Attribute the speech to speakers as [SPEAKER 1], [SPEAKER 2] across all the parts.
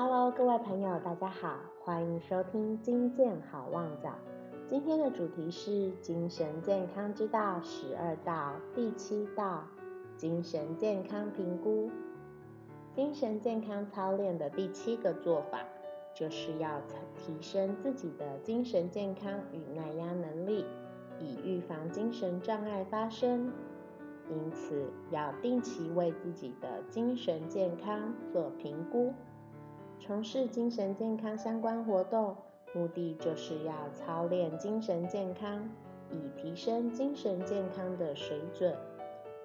[SPEAKER 1] Hello，各位朋友，大家好，欢迎收听金健好旺角。今天的主题是精神健康之道十二道第七道：精神健康评估。精神健康操练的第七个做法，就是要提升自己的精神健康与耐压能力，以预防精神障碍发生。因此，要定期为自己的精神健康做评估。从事精神健康相关活动，目的就是要操练精神健康，以提升精神健康的水准，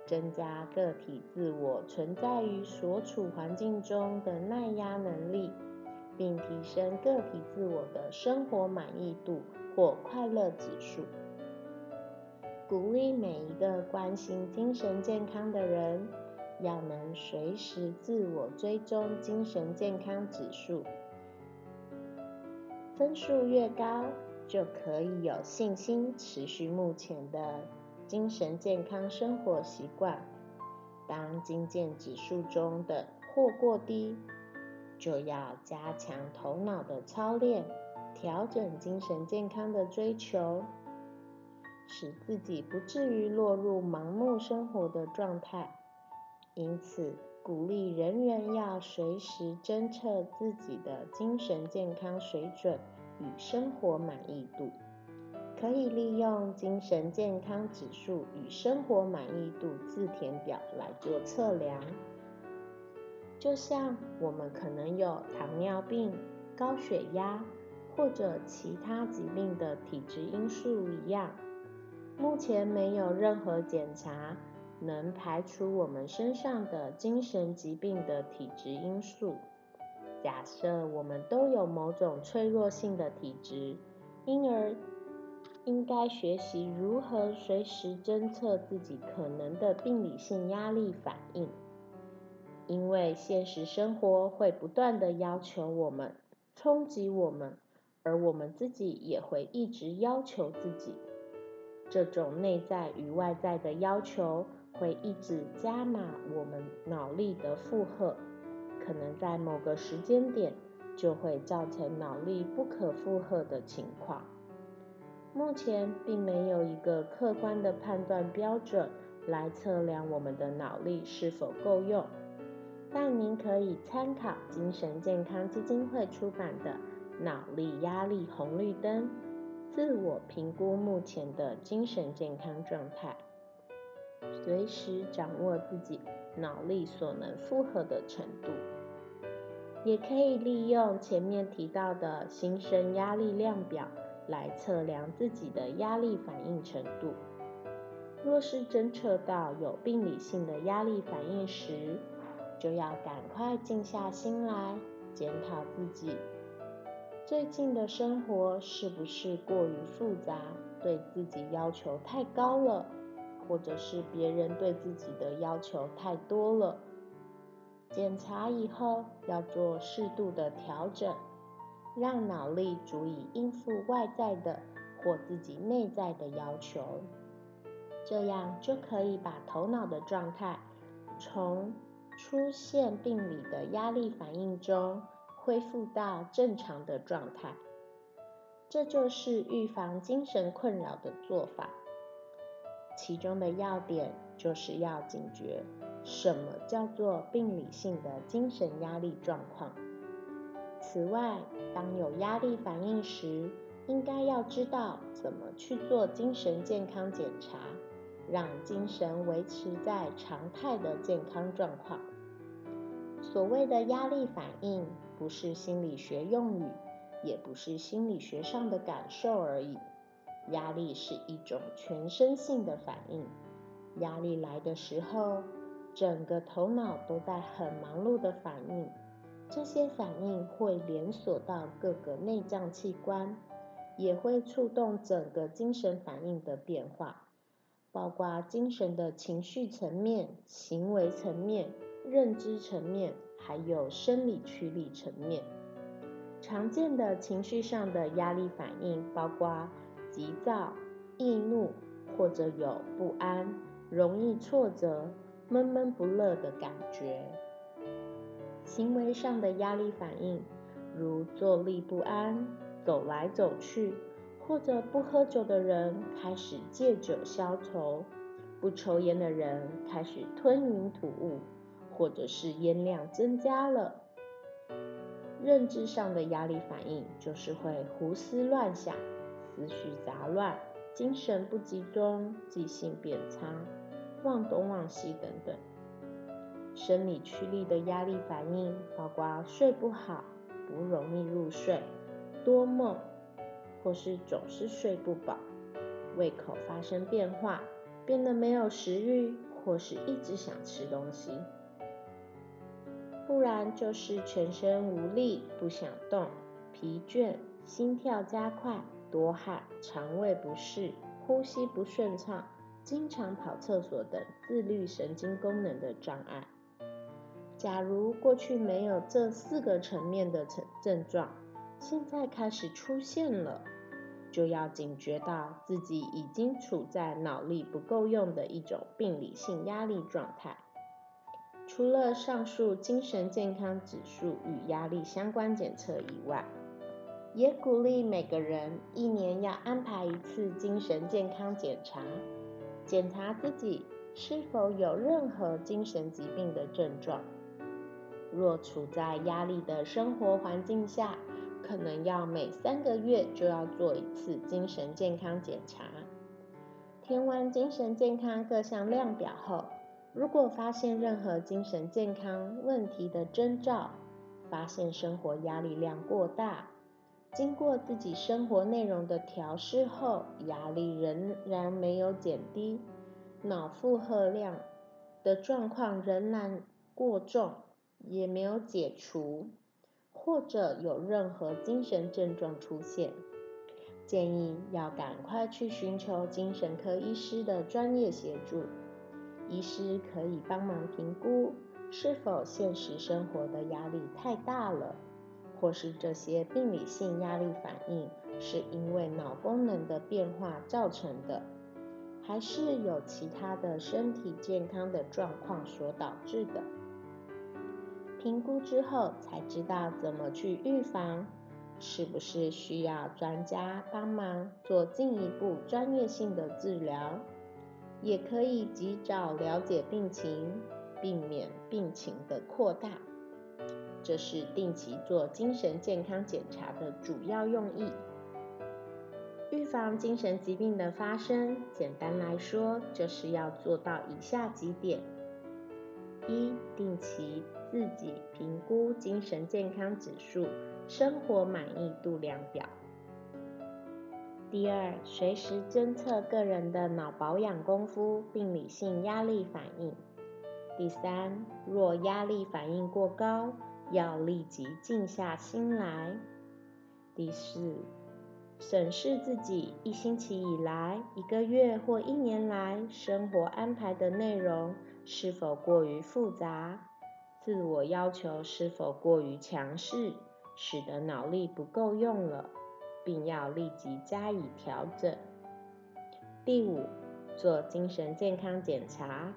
[SPEAKER 1] 增加个体自我存在于所处环境中的耐压能力，并提升个体自我的生活满意度或快乐指数。鼓励每一个关心精神健康的人。要能随时自我追踪精神健康指数，分数越高，就可以有信心持续目前的精神健康生活习惯。当精健指数中的或过低，就要加强头脑的操练，调整精神健康的追求，使自己不至于落入盲目生活的状态。因此，鼓励人人要随时侦测自己的精神健康水准与生活满意度，可以利用精神健康指数与生活满意度自填表来做测量。就像我们可能有糖尿病、高血压或者其他疾病的体质因素一样，目前没有任何检查。能排除我们身上的精神疾病的体质因素。假设我们都有某种脆弱性的体质，因而应该学习如何随时侦测自己可能的病理性压力反应。因为现实生活会不断的要求我们，冲击我们，而我们自己也会一直要求自己。这种内在与外在的要求。会一直加码我们脑力的负荷，可能在某个时间点就会造成脑力不可负荷的情况。目前并没有一个客观的判断标准来测量我们的脑力是否够用，但您可以参考精神健康基金会出版的《脑力压力红绿灯》，自我评估目前的精神健康状态。随时掌握自己脑力所能负荷的程度，也可以利用前面提到的心生压力量表来测量自己的压力反应程度。若是侦测到有病理性的压力反应时，就要赶快静下心来检讨自己最近的生活是不是过于复杂，对自己要求太高了。或者是别人对自己的要求太多了，检查以后要做适度的调整，让脑力足以应付外在的或自己内在的要求，这样就可以把头脑的状态从出现病理的压力反应中恢复到正常的状态。这就是预防精神困扰的做法。其中的要点就是要警觉，什么叫做病理性的精神压力状况。此外，当有压力反应时，应该要知道怎么去做精神健康检查，让精神维持在常态的健康状况。所谓的压力反应，不是心理学用语，也不是心理学上的感受而已。压力是一种全身性的反应。压力来的时候，整个头脑都在很忙碌的反应。这些反应会连锁到各个内脏器官，也会触动整个精神反应的变化，包括精神的情绪层面、行为层面、认知层面，还有生理驱力层面。常见的情绪上的压力反应包括。急躁、易怒，或者有不安、容易挫折、闷闷不乐的感觉。行为上的压力反应，如坐立不安、走来走去，或者不喝酒的人开始借酒消愁，不抽烟的人开始吞云吐雾，或者是烟量增加了。认知上的压力反应就是会胡思乱想、思绪杂乱、精神不集中、记性变差、忘东忘西等等。生理驱力的压力反应包括睡不好、不容易入睡、多梦，或是总是睡不饱、胃口发生变化、变得没有食欲，或是一直想吃东西。不然就是全身无力、不想动、疲倦、心跳加快、多汗、肠胃不适、呼吸不顺畅、经常跑厕所等自律神经功能的障碍。假如过去没有这四个层面的症症状，现在开始出现了，就要警觉到自己已经处在脑力不够用的一种病理性压力状态。除了上述精神健康指数与压力相关检测以外，也鼓励每个人一年要安排一次精神健康检查，检查自己是否有任何精神疾病的症状。若处在压力的生活环境下，可能要每三个月就要做一次精神健康检查。填完精神健康各项量表后，如果发现任何精神健康问题的征兆，发现生活压力量过大，经过自己生活内容的调试后，压力仍然没有减低，脑负荷量的状况仍然过重。也没有解除，或者有任何精神症状出现，建议要赶快去寻求精神科医师的专业协助。医师可以帮忙评估是否现实生活的压力太大了，或是这些病理性压力反应是因为脑功能的变化造成的，还是有其他的身体健康的状况所导致的。评估之后才知道怎么去预防，是不是需要专家帮忙做进一步专业性的治疗，也可以及早了解病情，避免病情的扩大。这是定期做精神健康检查的主要用意。预防精神疾病的发生，简单来说就是要做到以下几点：一、定期。自己评估精神健康指数、生活满意度量表。第二，随时侦测个人的脑保养功夫、病理性压力反应。第三，若压力反应过高，要立即静下心来。第四，审视自己一星期以来、一个月或一年来生活安排的内容是否过于复杂。自我要求是否过于强势，使得脑力不够用了，并要立即加以调整。第五，做精神健康检查，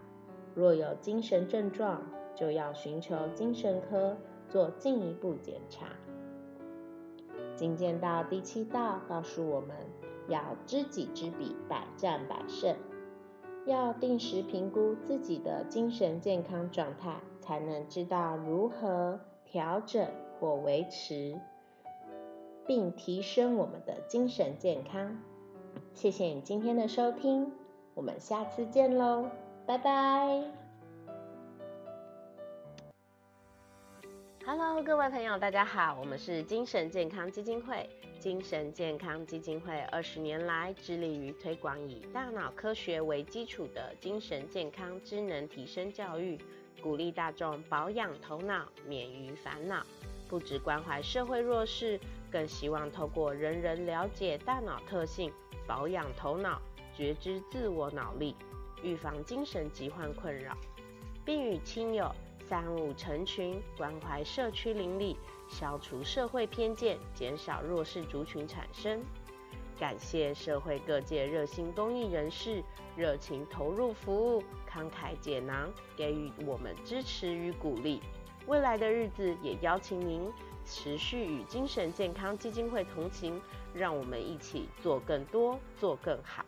[SPEAKER 1] 若有精神症状，就要寻求精神科做进一步检查。精简到第七道告诉我们要知己知彼，百战百胜，要定时评估自己的精神健康状态。才能知道如何调整或维持，并提升我们的精神健康。谢谢你今天的收听，我们下次见喽，拜拜。Hello，各位朋友，大家好，我们是精神健康基金会。精神健康基金会二十年来致力于推广以大脑科学为基础的精神健康智能提升教育。鼓励大众保养头脑，免于烦恼。不只关怀社会弱势，更希望透过人人了解大脑特性，保养头脑，觉知自我脑力，预防精神疾患困扰，并与亲友三五成群，关怀社区邻里，消除社会偏见，减少弱势族群产生。感谢社会各界热心公益人士热情投入服务，慷慨解囊，给予我们支持与鼓励。
[SPEAKER 2] 未来的日子也邀请您持续与精神健康基金会同行，让我们一起做更多，做更好。